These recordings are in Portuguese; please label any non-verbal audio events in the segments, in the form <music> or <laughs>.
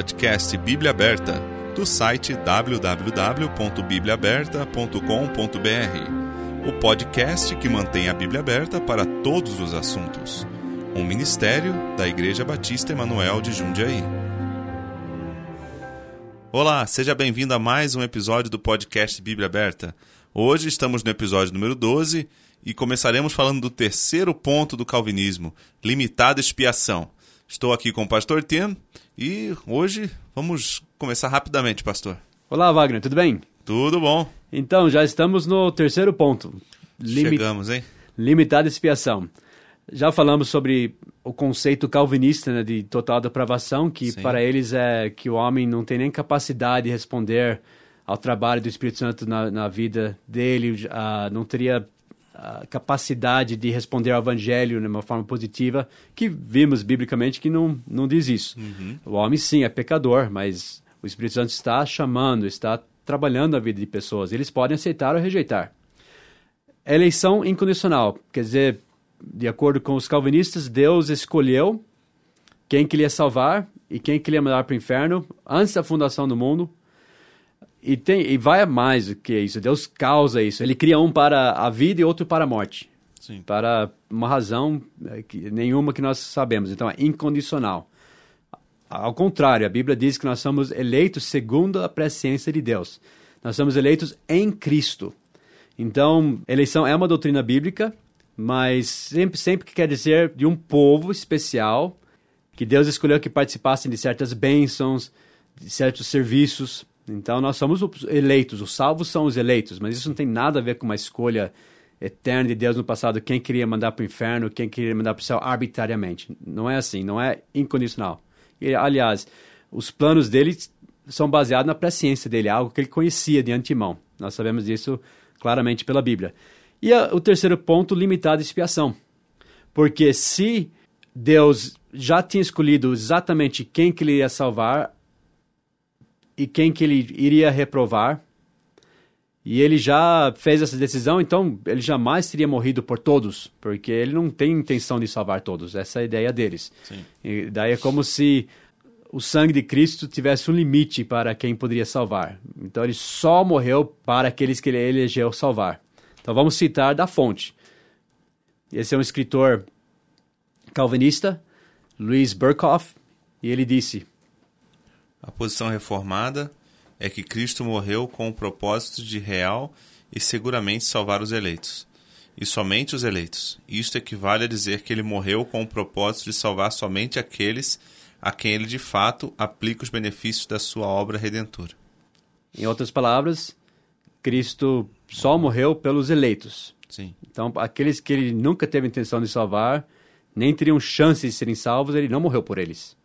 Podcast Bíblia Aberta, do site www.bibliaaberta.com.br. O podcast que mantém a Bíblia aberta para todos os assuntos. Um ministério da Igreja Batista Emanuel de Jundiaí. Olá, seja bem-vindo a mais um episódio do podcast Bíblia Aberta. Hoje estamos no episódio número 12 e começaremos falando do terceiro ponto do calvinismo, limitada expiação. Estou aqui com o pastor Tim e hoje vamos começar rapidamente, pastor. Olá, Wagner, tudo bem? Tudo bom. Então, já estamos no terceiro ponto. Limi Chegamos, hein? Limitada expiação. Já falamos sobre o conceito calvinista né, de total depravação, que Sim. para eles é que o homem não tem nem capacidade de responder ao trabalho do Espírito Santo na, na vida dele, uh, não teria a capacidade de responder ao evangelho de uma forma positiva, que vimos biblicamente que não, não diz isso. Uhum. O homem, sim, é pecador, mas o Espírito Santo está chamando, está trabalhando a vida de pessoas. Eles podem aceitar ou rejeitar. Eleição incondicional, quer dizer, de acordo com os calvinistas, Deus escolheu quem que ele ia salvar e quem que ele ia mandar para o inferno antes da fundação do mundo e, tem, e vai mais do que isso. Deus causa isso. Ele cria um para a vida e outro para a morte. Sim. Para uma razão é, que, nenhuma que nós sabemos. Então é incondicional. Ao contrário, a Bíblia diz que nós somos eleitos segundo a presciência de Deus. Nós somos eleitos em Cristo. Então, eleição é uma doutrina bíblica, mas sempre, sempre que quer dizer de um povo especial, que Deus escolheu que participassem de certas bênçãos, de certos serviços, então nós somos os eleitos, os salvos são os eleitos, mas isso não tem nada a ver com uma escolha eterna de Deus no passado, quem queria mandar para o inferno, quem queria mandar para o céu arbitrariamente. Não é assim, não é incondicional. E, aliás, os planos dele são baseados na presciência dele, algo que ele conhecia de antemão. Nós sabemos disso claramente pela Bíblia. E a, o terceiro ponto, limitado expiação. Porque se Deus já tinha escolhido exatamente quem que ele ia salvar, e quem que ele iria reprovar. E ele já fez essa decisão, então ele jamais teria morrido por todos, porque ele não tem intenção de salvar todos. Essa é a ideia deles. Sim. E daí é como se o sangue de Cristo tivesse um limite para quem poderia salvar. Então ele só morreu para aqueles que ele elegeu salvar. Então vamos citar da fonte. Esse é um escritor calvinista, Louis Burkhoff, e ele disse: a posição reformada é que Cristo morreu com o propósito de real e seguramente salvar os eleitos. E somente os eleitos. Isto equivale a dizer que ele morreu com o propósito de salvar somente aqueles a quem ele de fato aplica os benefícios da sua obra redentora. Em outras palavras, Cristo só morreu pelos eleitos. Sim. Então, aqueles que ele nunca teve intenção de salvar, nem teriam chance de serem salvos, ele não morreu por eles.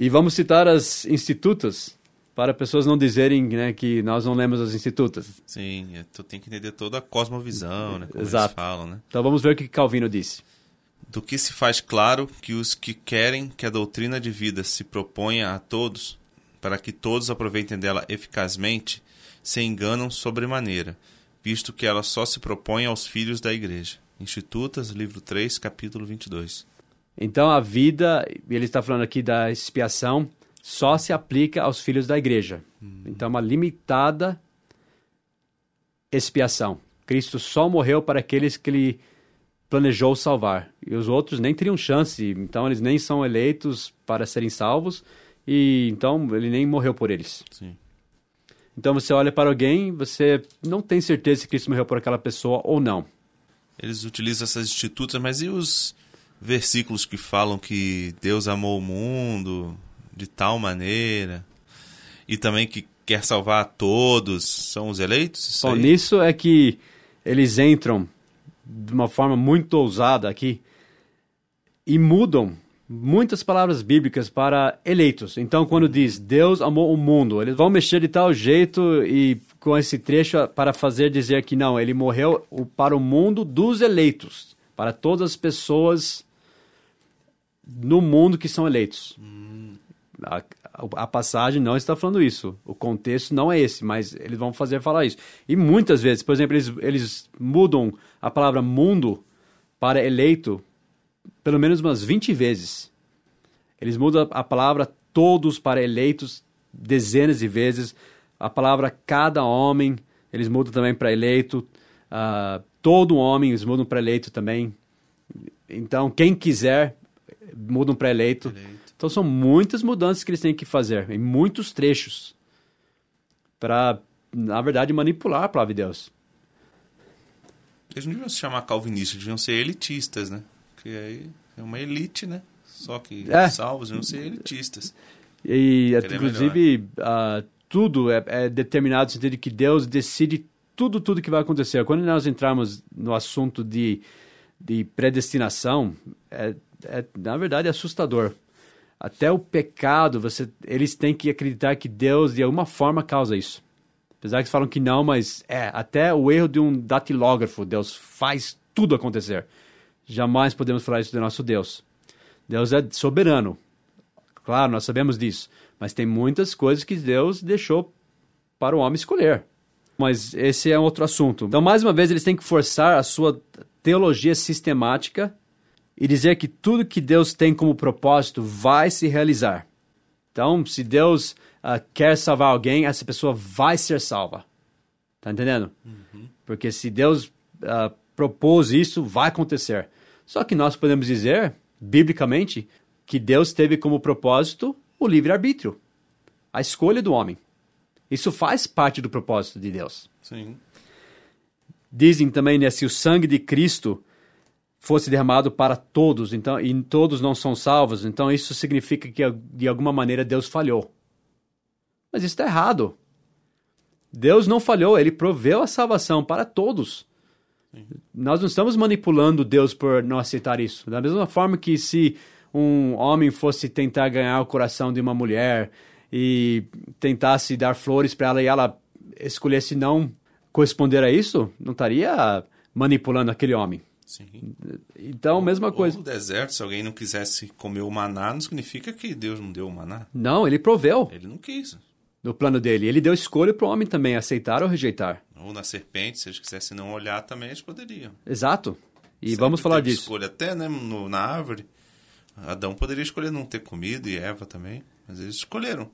E vamos citar as institutas para pessoas não dizerem né, que nós não lemos as institutas. Sim, é, tu tem que entender toda a cosmovisão, né, como Exato. eles falam, né? Então vamos ver o que Calvino disse. Do que se faz claro que os que querem que a doutrina de vida se proponha a todos, para que todos aproveitem dela eficazmente, se enganam sobremaneira, visto que ela só se propõe aos filhos da igreja. Institutas, livro 3, capítulo 22. Então a vida, ele está falando aqui da expiação, só se aplica aos filhos da igreja. Uhum. Então uma limitada expiação. Cristo só morreu para aqueles que ele planejou salvar. E os outros nem teriam chance, então eles nem são eleitos para serem salvos, e então ele nem morreu por eles. Sim. Então você olha para alguém, você não tem certeza se Cristo morreu por aquela pessoa ou não. Eles utilizam essas institutas, mas e os versículos que falam que Deus amou o mundo de tal maneira e também que quer salvar a todos, são os eleitos? Bom, nisso é que eles entram de uma forma muito ousada aqui e mudam muitas palavras bíblicas para eleitos. Então, quando diz Deus amou o mundo, eles vão mexer de tal jeito e com esse trecho para fazer dizer que não, ele morreu para o mundo dos eleitos, para todas as pessoas no mundo que são eleitos. Hum. A, a, passagem não está falando isso. O contexto não é esse, mas eles vão fazer falar isso. E muitas vezes, por exemplo, eles, eles mudam a palavra mundo para eleito pelo menos umas 20 vezes. Eles mudam a palavra todos para eleitos dezenas de vezes. A palavra cada homem, eles mudam também para eleito. Uh, todo homem, eles mudam para eleito também. Então, quem quiser, mudam para eleito. eleito. Então, são muitas mudanças que eles têm que fazer, em muitos trechos, para, na verdade, manipular a palavra de Deus. Eles não deviam se chamar calvinistas, deviam ser elitistas, né? Porque aí é uma elite, né? Só que é. salvos deviam ser elitistas. E, inclusive, uh, tudo é, é, determinado no sentido de que Deus decide tudo, tudo que vai acontecer. Quando nós entramos no assunto de, de predestinação, é, é, na verdade, é assustador. Até o pecado, você, eles têm que acreditar que Deus, de alguma forma, causa isso. Apesar que falam que não, mas é, até o erro de um datilógrafo, Deus faz tudo acontecer. Jamais podemos falar isso do nosso Deus. Deus é soberano. Claro, nós sabemos disso. Mas tem muitas coisas que Deus deixou para o homem escolher. Mas esse é outro assunto. Então, mais uma vez, eles têm que forçar a sua teologia sistemática e dizer que tudo que Deus tem como propósito vai se realizar. Então, se Deus uh, quer salvar alguém, essa pessoa vai ser salva. Tá entendendo? Uhum. Porque se Deus uh, propôs isso, vai acontecer. Só que nós podemos dizer, biblicamente, que Deus teve como propósito o livre-arbítrio, a escolha do homem. Isso faz parte do propósito de Deus. Sim. Dizem também, né, se o sangue de Cristo fosse derramado para todos, então e todos não são salvos, então isso significa que de alguma maneira Deus falhou. Mas isso está errado. Deus não falhou, ele proveu a salvação para todos. Nós não estamos manipulando Deus por não aceitar isso. Da mesma forma que se um homem fosse tentar ganhar o coração de uma mulher e tentasse dar flores para ela e ela escolhesse não corresponder a isso, não estaria manipulando aquele homem. Sim. Então, mesma coisa. no deserto, se alguém não quisesse comer o maná, não significa que Deus não deu o maná. Não, ele proveu. Ele não quis. No plano dele. Ele deu escolha para o homem também, aceitar ou rejeitar. Ou na serpente, se eles quisessem não olhar também, eles poderiam. Exato. E Sempre vamos falar disso. escolha até né, no, na árvore. Adão poderia escolher não ter comido e Eva também, mas eles escolheram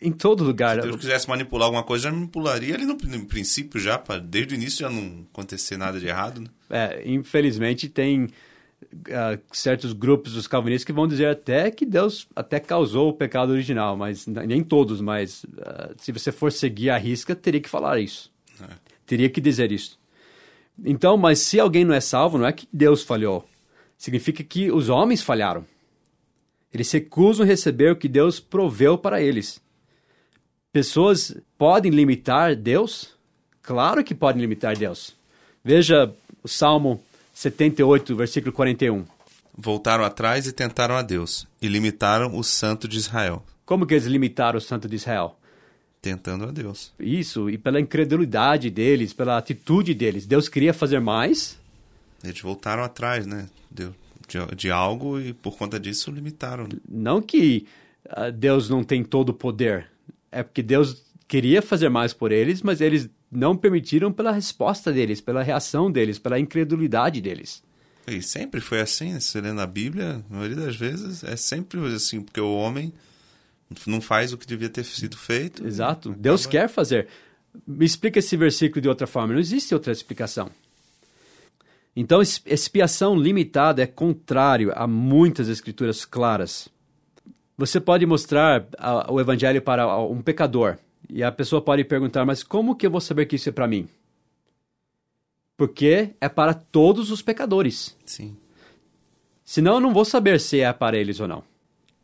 em todo lugar. Se Deus quisesse manipular alguma coisa, já manipularia ali no, no princípio já, para desde o início já não acontecer nada de errado. Né? É, infelizmente tem uh, certos grupos dos calvinistas que vão dizer até que Deus até causou o pecado original, mas nem todos, mas uh, se você for seguir a risca, teria que falar isso. É. Teria que dizer isso. Então, mas se alguém não é salvo, não é que Deus falhou. Significa que os homens falharam. Eles recusam receber o que Deus proveu para eles. Pessoas podem limitar Deus? Claro que podem limitar Deus. Veja o Salmo 78, versículo 41. Voltaram atrás e tentaram a Deus, e limitaram o Santo de Israel. Como que eles limitaram o Santo de Israel? Tentando a Deus. Isso, e pela incredulidade deles, pela atitude deles. Deus queria fazer mais. Eles voltaram atrás, né? Deus, de, de algo e por conta disso limitaram. Né? Não que uh, Deus não tem todo o poder é porque Deus queria fazer mais por eles, mas eles não permitiram pela resposta deles, pela reação deles, pela incredulidade deles. E sempre foi assim, se lê na Bíblia, a maioria das vezes é sempre assim, porque o homem não faz o que devia ter sido feito. Exato. Deus quer fazer. Me explica esse versículo de outra forma. Não existe outra explicação. Então, expiação limitada é contrário a muitas escrituras claras. Você pode mostrar a, o evangelho para um pecador e a pessoa pode perguntar: Mas como que eu vou saber que isso é para mim? Porque é para todos os pecadores. Sim. Senão eu não vou saber se é para eles ou não.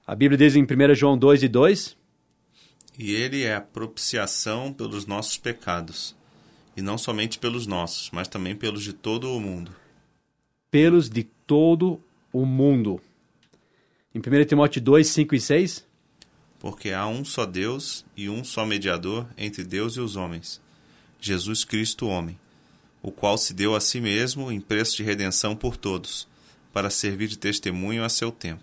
A Bíblia diz em 1 João 2 e 2: E ele é a propiciação pelos nossos pecados, e não somente pelos nossos, mas também pelos de todo o mundo. Pelos de todo o mundo. Em 1 Timóteo 2, 5 e 6? Porque há um só Deus e um só mediador entre Deus e os homens, Jesus Cristo, homem, o qual se deu a si mesmo em preço de redenção por todos, para servir de testemunho a seu tempo.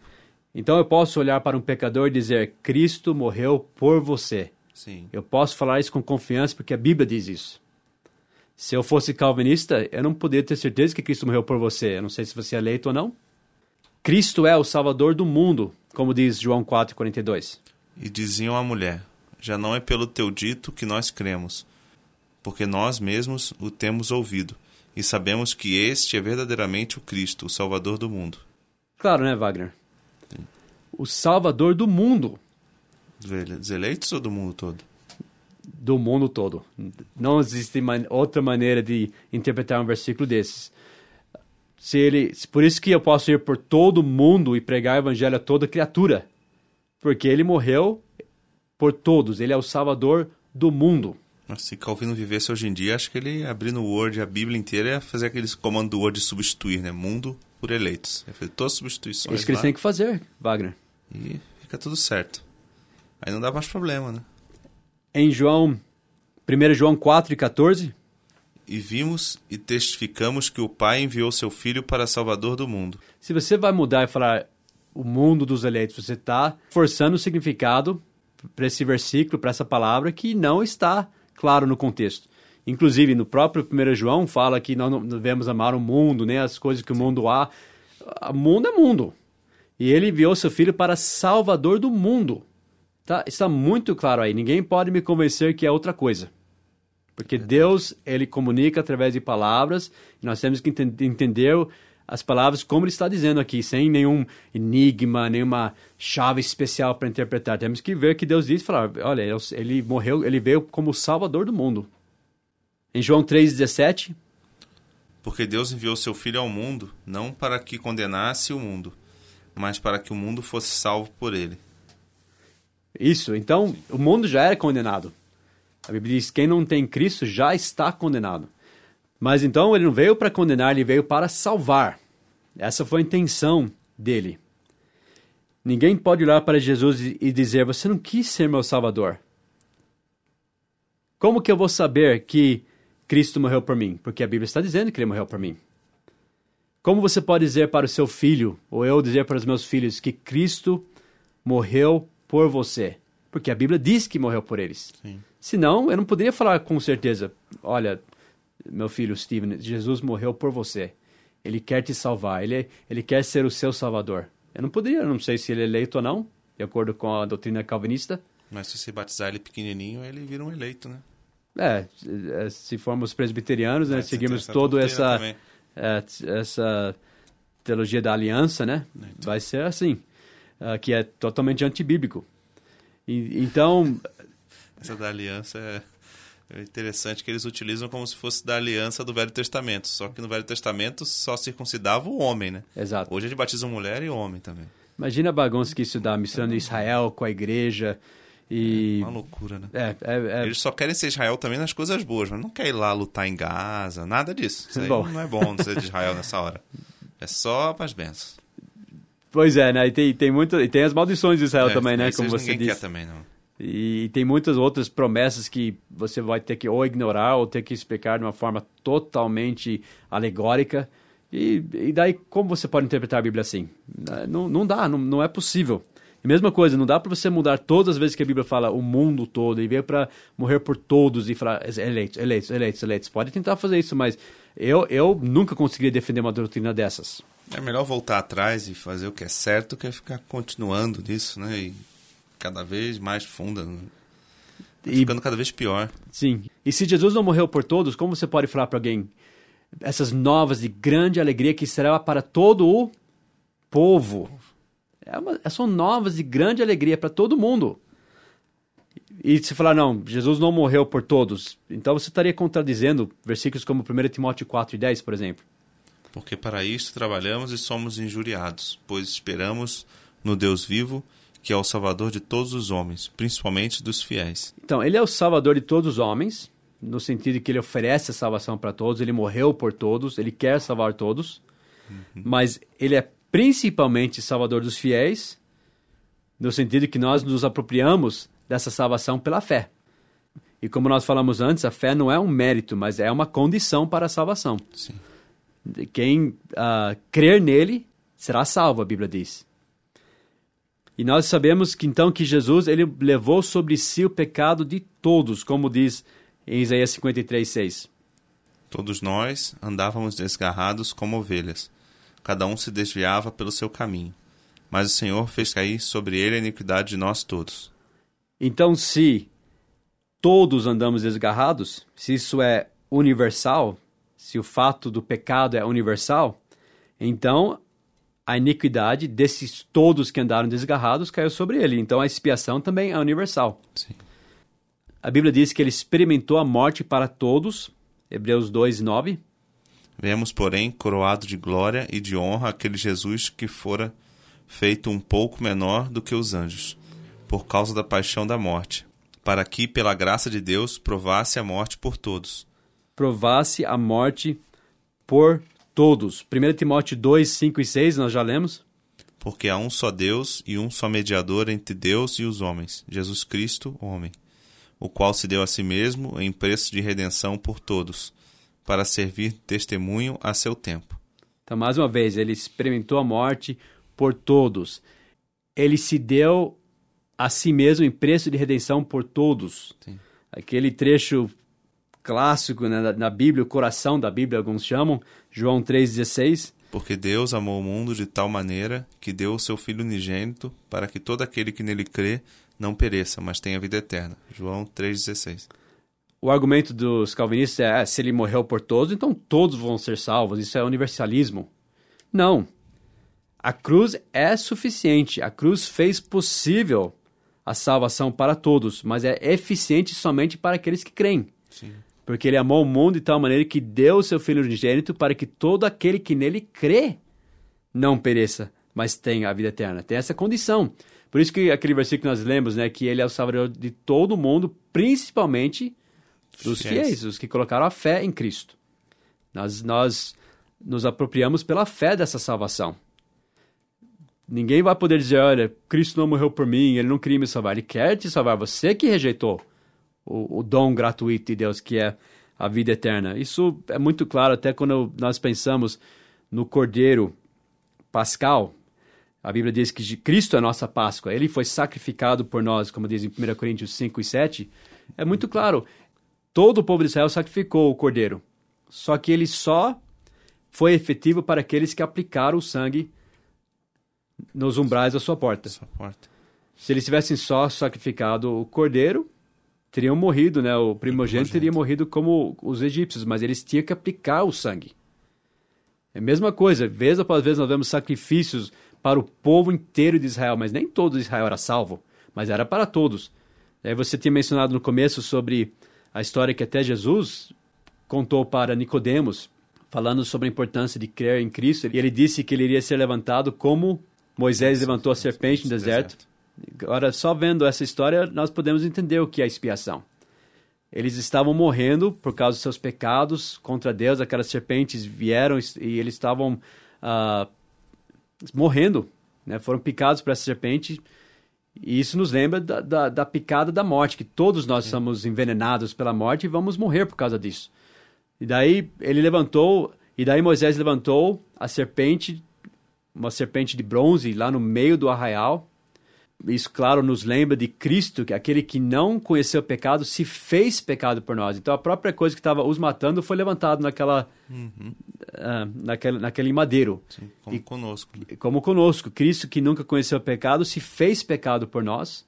Então eu posso olhar para um pecador e dizer: Cristo morreu por você. Sim. Eu posso falar isso com confiança porque a Bíblia diz isso. Se eu fosse calvinista, eu não poderia ter certeza que Cristo morreu por você. Eu não sei se você é eleito ou não. Cristo é o Salvador do mundo, como diz João 4,42. E diziam à mulher: Já não é pelo teu dito que nós cremos, porque nós mesmos o temos ouvido, e sabemos que este é verdadeiramente o Cristo, o Salvador do mundo. Claro, né, Wagner? Sim. O Salvador do mundo. Dos eleitos ou do mundo todo? Do mundo todo. Não existe man outra maneira de interpretar um versículo desses. Se ele, por isso que eu posso ir por todo mundo e pregar o evangelho a toda criatura. Porque ele morreu por todos. Ele é o Salvador do mundo. Se Calvino vivesse hoje em dia, acho que ele abrindo o Word, a Bíblia inteira, ia fazer aqueles comando do Word de substituir, né? Mundo por eleitos. Ia fazer todas as substituições. É isso que eles têm que fazer, Wagner. E fica tudo certo. Aí não dá mais problema, né? Em João, 1 João 4 e 14. E vimos e testificamos que o Pai enviou seu Filho para Salvador do mundo. Se você vai mudar e falar o mundo dos eleitos, você está forçando o significado para esse versículo, para essa palavra, que não está claro no contexto. Inclusive, no próprio 1 João fala que nós não devemos amar o mundo, nem as coisas que o mundo há. O mundo é mundo. E ele enviou seu filho para salvador do mundo. Tá, está muito claro aí. Ninguém pode me convencer que é outra coisa. Porque Deus, ele comunica através de palavras, e nós temos que ent entender as palavras como ele está dizendo aqui, sem nenhum enigma, nenhuma chave especial para interpretar. Temos que ver que Deus diz, falar, olha, ele morreu, ele veio como salvador do mundo. Em João 3:17, porque Deus enviou seu filho ao mundo não para que condenasse o mundo, mas para que o mundo fosse salvo por ele. Isso, então Sim. o mundo já era condenado. A Bíblia diz: quem não tem Cristo já está condenado. Mas então ele não veio para condenar, ele veio para salvar. Essa foi a intenção dele. Ninguém pode olhar para Jesus e dizer: Você não quis ser meu Salvador. Como que eu vou saber que Cristo morreu por mim? Porque a Bíblia está dizendo que ele morreu por mim. Como você pode dizer para o seu filho, ou eu dizer para os meus filhos, que Cristo morreu por você? Porque a Bíblia diz que morreu por eles. Sim. Senão, eu não poderia falar com certeza: Olha, meu filho Steven, Jesus morreu por você. Ele quer te salvar, ele, ele quer ser o seu salvador. Eu não poderia, não sei se ele é eleito ou não, de acordo com a doutrina calvinista. Mas se você batizar ele pequenininho, ele vira um eleito, né? É, é se formos presbiterianos, né, é, seguimos toda essa, é, essa teologia da aliança, né? Então. Vai ser assim, uh, que é totalmente antibíblico. E, então... Essa da aliança é... É interessante que eles utilizam como se fosse da aliança do Velho Testamento. Só que no Velho Testamento só circuncidava o homem, né? Exato. Hoje ele batiza mulher e homem também. Imagina a bagunça que isso dá, misturando Israel com a igreja. E... É uma loucura, né? É, é, é... Eles só querem ser Israel também nas coisas boas, mas não quer ir lá lutar em Gaza, nada disso. Isso aí <laughs> bom. não é bom ser de Israel nessa hora. É só para as bênçãos. Pois é, né? E tem, tem, muito, e tem as maldições de Israel é, também, né? Como você disse. quer também, não. E tem muitas outras promessas que você vai ter que ou ignorar ou ter que explicar de uma forma totalmente alegórica. E, e daí, como você pode interpretar a Bíblia assim? Não, não dá, não, não é possível. E mesma coisa, não dá para você mudar todas as vezes que a Bíblia fala o mundo todo e veio para morrer por todos e falar eleitos, eleitos, eleitos, eleitos. Pode tentar fazer isso, mas eu, eu nunca conseguiria defender uma doutrina dessas. É melhor voltar atrás e fazer o que é certo que é ficar continuando nisso, né? E cada vez mais funda. Né? Tá e, ficando cada vez pior. Sim. E se Jesus não morreu por todos, como você pode falar para alguém essas novas de grande alegria que será para todo o povo? É uma, são novas de grande alegria para todo mundo. E se falar, não, Jesus não morreu por todos, então você estaria contradizendo versículos como 1 Timóteo 4 e 10, por exemplo. Porque para isto trabalhamos e somos injuriados, pois esperamos no Deus vivo que é o Salvador de todos os homens, principalmente dos fiéis. Então, ele é o Salvador de todos os homens, no sentido de que ele oferece a salvação para todos, ele morreu por todos, ele quer salvar todos, uhum. mas ele é principalmente Salvador dos fiéis, no sentido que nós nos apropriamos dessa salvação pela fé. E como nós falamos antes, a fé não é um mérito, mas é uma condição para a salvação. Sim. Quem uh, crer nele será salvo, a Bíblia diz. E nós sabemos que então que Jesus ele levou sobre si o pecado de todos, como diz em Isaías 53:6. Todos nós andávamos desgarrados como ovelhas, cada um se desviava pelo seu caminho, mas o Senhor fez cair sobre ele a iniquidade de nós todos. Então, se todos andamos desgarrados, se isso é universal, se o fato do pecado é universal, então a iniquidade desses todos que andaram desgarrados caiu sobre ele. Então a expiação também é universal. Sim. A Bíblia diz que ele experimentou a morte para todos, Hebreus 2, 9. Vemos, porém, coroado de glória e de honra aquele Jesus que fora feito um pouco menor do que os anjos, por causa da paixão da morte, para que, pela graça de Deus, provasse a morte por todos. Provasse a morte por todos. 1 Timóteo 2, 5 e 6, nós já lemos. Porque há um só Deus e um só mediador entre Deus e os homens, Jesus Cristo, homem, o qual se deu a si mesmo em preço de redenção por todos, para servir testemunho a seu tempo. Então, mais uma vez, ele experimentou a morte por todos. Ele se deu a si mesmo em preço de redenção por todos. Sim. Aquele trecho clássico né, na, na Bíblia, o coração da Bíblia, alguns chamam, João 3,16. Porque Deus amou o mundo de tal maneira que deu o seu Filho unigênito para que todo aquele que nele crê não pereça, mas tenha vida eterna. João 3,16. O argumento dos calvinistas é: ah, se ele morreu por todos, então todos vão ser salvos. Isso é universalismo. Não. A cruz é suficiente. A cruz fez possível a salvação para todos, mas é eficiente somente para aqueles que creem. Sim. Porque ele amou o mundo de tal maneira que deu o seu Filho unigênito para que todo aquele que nele crê não pereça, mas tenha a vida eterna. Tem essa condição. Por isso que aquele versículo que nós lemos, né, que ele é o salvador de todo mundo, principalmente dos fiéis, os que colocaram a fé em Cristo. Nós, nós nos apropriamos pela fé dessa salvação. Ninguém vai poder dizer, olha, Cristo não morreu por mim, ele não queria me salvar. Ele quer te salvar, você que rejeitou o, o dom gratuito de Deus, que é a vida eterna. Isso é muito claro até quando nós pensamos no Cordeiro Pascal. A Bíblia diz que Cristo é a nossa Páscoa. Ele foi sacrificado por nós, como diz em 1 Coríntios 5 e 7. É muito claro. Todo o povo de Israel sacrificou o Cordeiro. Só que ele só foi efetivo para aqueles que aplicaram o sangue nos umbrais da sua porta. Sua porta. Se eles tivessem só sacrificado o Cordeiro, teriam morrido, né? O primogênito, teria morrido como os egípcios, mas eles tinham que aplicar o sangue. É a mesma coisa, vez após vez nós vemos sacrifícios para o povo inteiro de Israel, mas nem todo Israel era salvo, mas era para todos. Aí você tinha mencionado no começo sobre a história que até Jesus contou para Nicodemos, falando sobre a importância de crer em Cristo, e ele disse que ele iria ser levantado como Moisés levantou a serpente no deserto. Agora, só vendo essa história, nós podemos entender o que é expiação. Eles estavam morrendo por causa dos seus pecados contra Deus, aquelas serpentes vieram e eles estavam uh, morrendo, né? foram picados por essa serpente. E isso nos lembra da, da, da picada da morte, que todos nós é. somos envenenados pela morte e vamos morrer por causa disso. E daí ele levantou, e daí Moisés levantou a serpente, uma serpente de bronze lá no meio do arraial, isso, claro, nos lembra de Cristo, que aquele que não conheceu o pecado se fez pecado por nós. Então, a própria coisa que estava os matando foi levantado naquela, uhum. uh, naquele, naquele madeiro. Sim, como e, conosco. Né? Como conosco. Cristo, que nunca conheceu o pecado, se fez pecado por nós,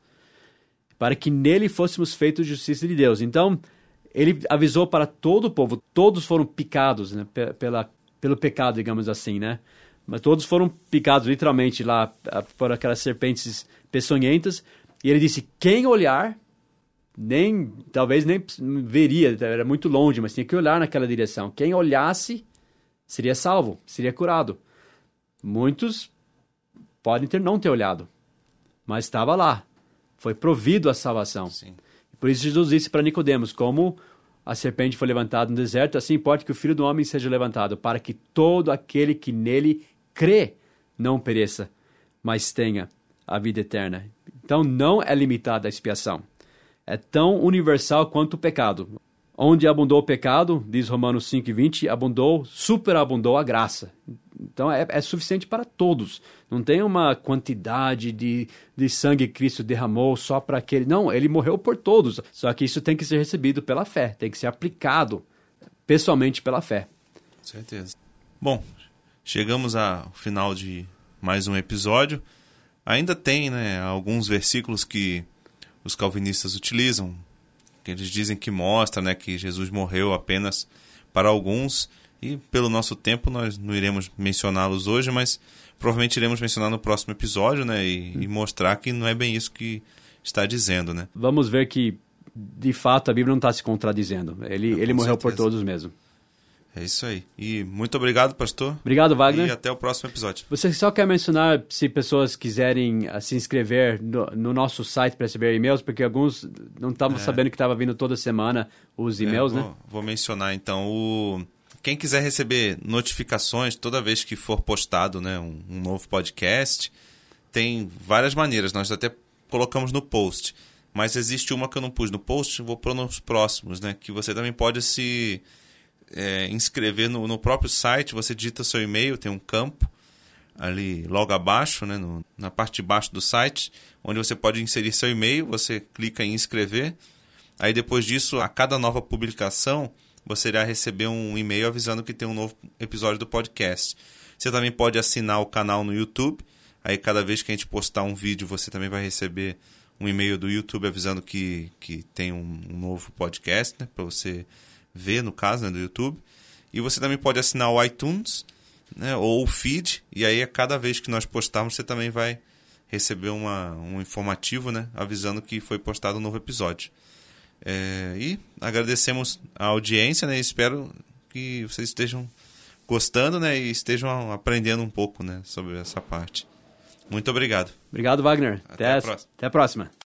para que nele fôssemos feitos justiça de Deus. Então, ele avisou para todo o povo, todos foram picados né, pela, pelo pecado, digamos assim, né? Mas todos foram picados literalmente lá por aquelas serpentes peçonhentas. E ele disse: quem olhar, nem talvez nem veria, era muito longe, mas tinha que olhar naquela direção. Quem olhasse seria salvo, seria curado. Muitos podem ter não ter olhado, mas estava lá. Foi provido a salvação. Sim. Por isso Jesus disse para Nicodemos, como a serpente foi levantada no deserto, assim importa que o Filho do Homem seja levantado, para que todo aquele que nele crê não pereça, mas tenha a vida eterna. Então não é limitada a expiação. É tão universal quanto o pecado. Onde abundou o pecado, diz Romanos 5,20, abundou, superabundou a graça. Então é, é, suficiente para todos. Não tem uma quantidade de, de sangue que Cristo derramou só para aquele. Não, ele morreu por todos. Só que isso tem que ser recebido pela fé, tem que ser aplicado pessoalmente pela fé. Certeza. Bom, chegamos ao final de mais um episódio. Ainda tem né, alguns versículos que os calvinistas utilizam, que eles dizem que mostra né, que Jesus morreu apenas para alguns, e pelo nosso tempo nós não iremos mencioná-los hoje, mas provavelmente iremos mencionar no próximo episódio, né, e, e mostrar que não é bem isso que está dizendo, né. Vamos ver que, de fato, a Bíblia não está se contradizendo. Ele, ele morreu certeza. por todos mesmo. É isso aí. E muito obrigado, pastor. Obrigado, Wagner. E até o próximo episódio. Você só quer mencionar se pessoas quiserem uh, se inscrever no, no nosso site para receber e-mails, porque alguns não estavam é. sabendo que estava vindo toda semana os é, e-mails, é, vou, né? Vou mencionar então o quem quiser receber notificações toda vez que for postado, né, um, um novo podcast, tem várias maneiras. Nós até colocamos no post, mas existe uma que eu não pus no post, vou pôr nos próximos, né, que você também pode se é, inscrever no, no, próprio site, você digita seu e-mail, tem um campo ali logo abaixo, né, no, na parte de baixo do site, onde você pode inserir seu e-mail, você clica em inscrever. Aí depois disso, a cada nova publicação, você irá receber um e-mail avisando que tem um novo episódio do podcast. Você também pode assinar o canal no YouTube. Aí cada vez que a gente postar um vídeo, você também vai receber um e-mail do YouTube avisando que, que tem um, um novo podcast, né, para você ver, no caso, né, do YouTube. E você também pode assinar o iTunes né, ou o feed, e aí a cada vez que nós postarmos, você também vai receber uma, um informativo né, avisando que foi postado um novo episódio. É, e agradecemos a audiência né, e espero que vocês estejam gostando né, e estejam aprendendo um pouco né, sobre essa parte. Muito obrigado. Obrigado, Wagner. Até, até a, próxima. Até a próxima.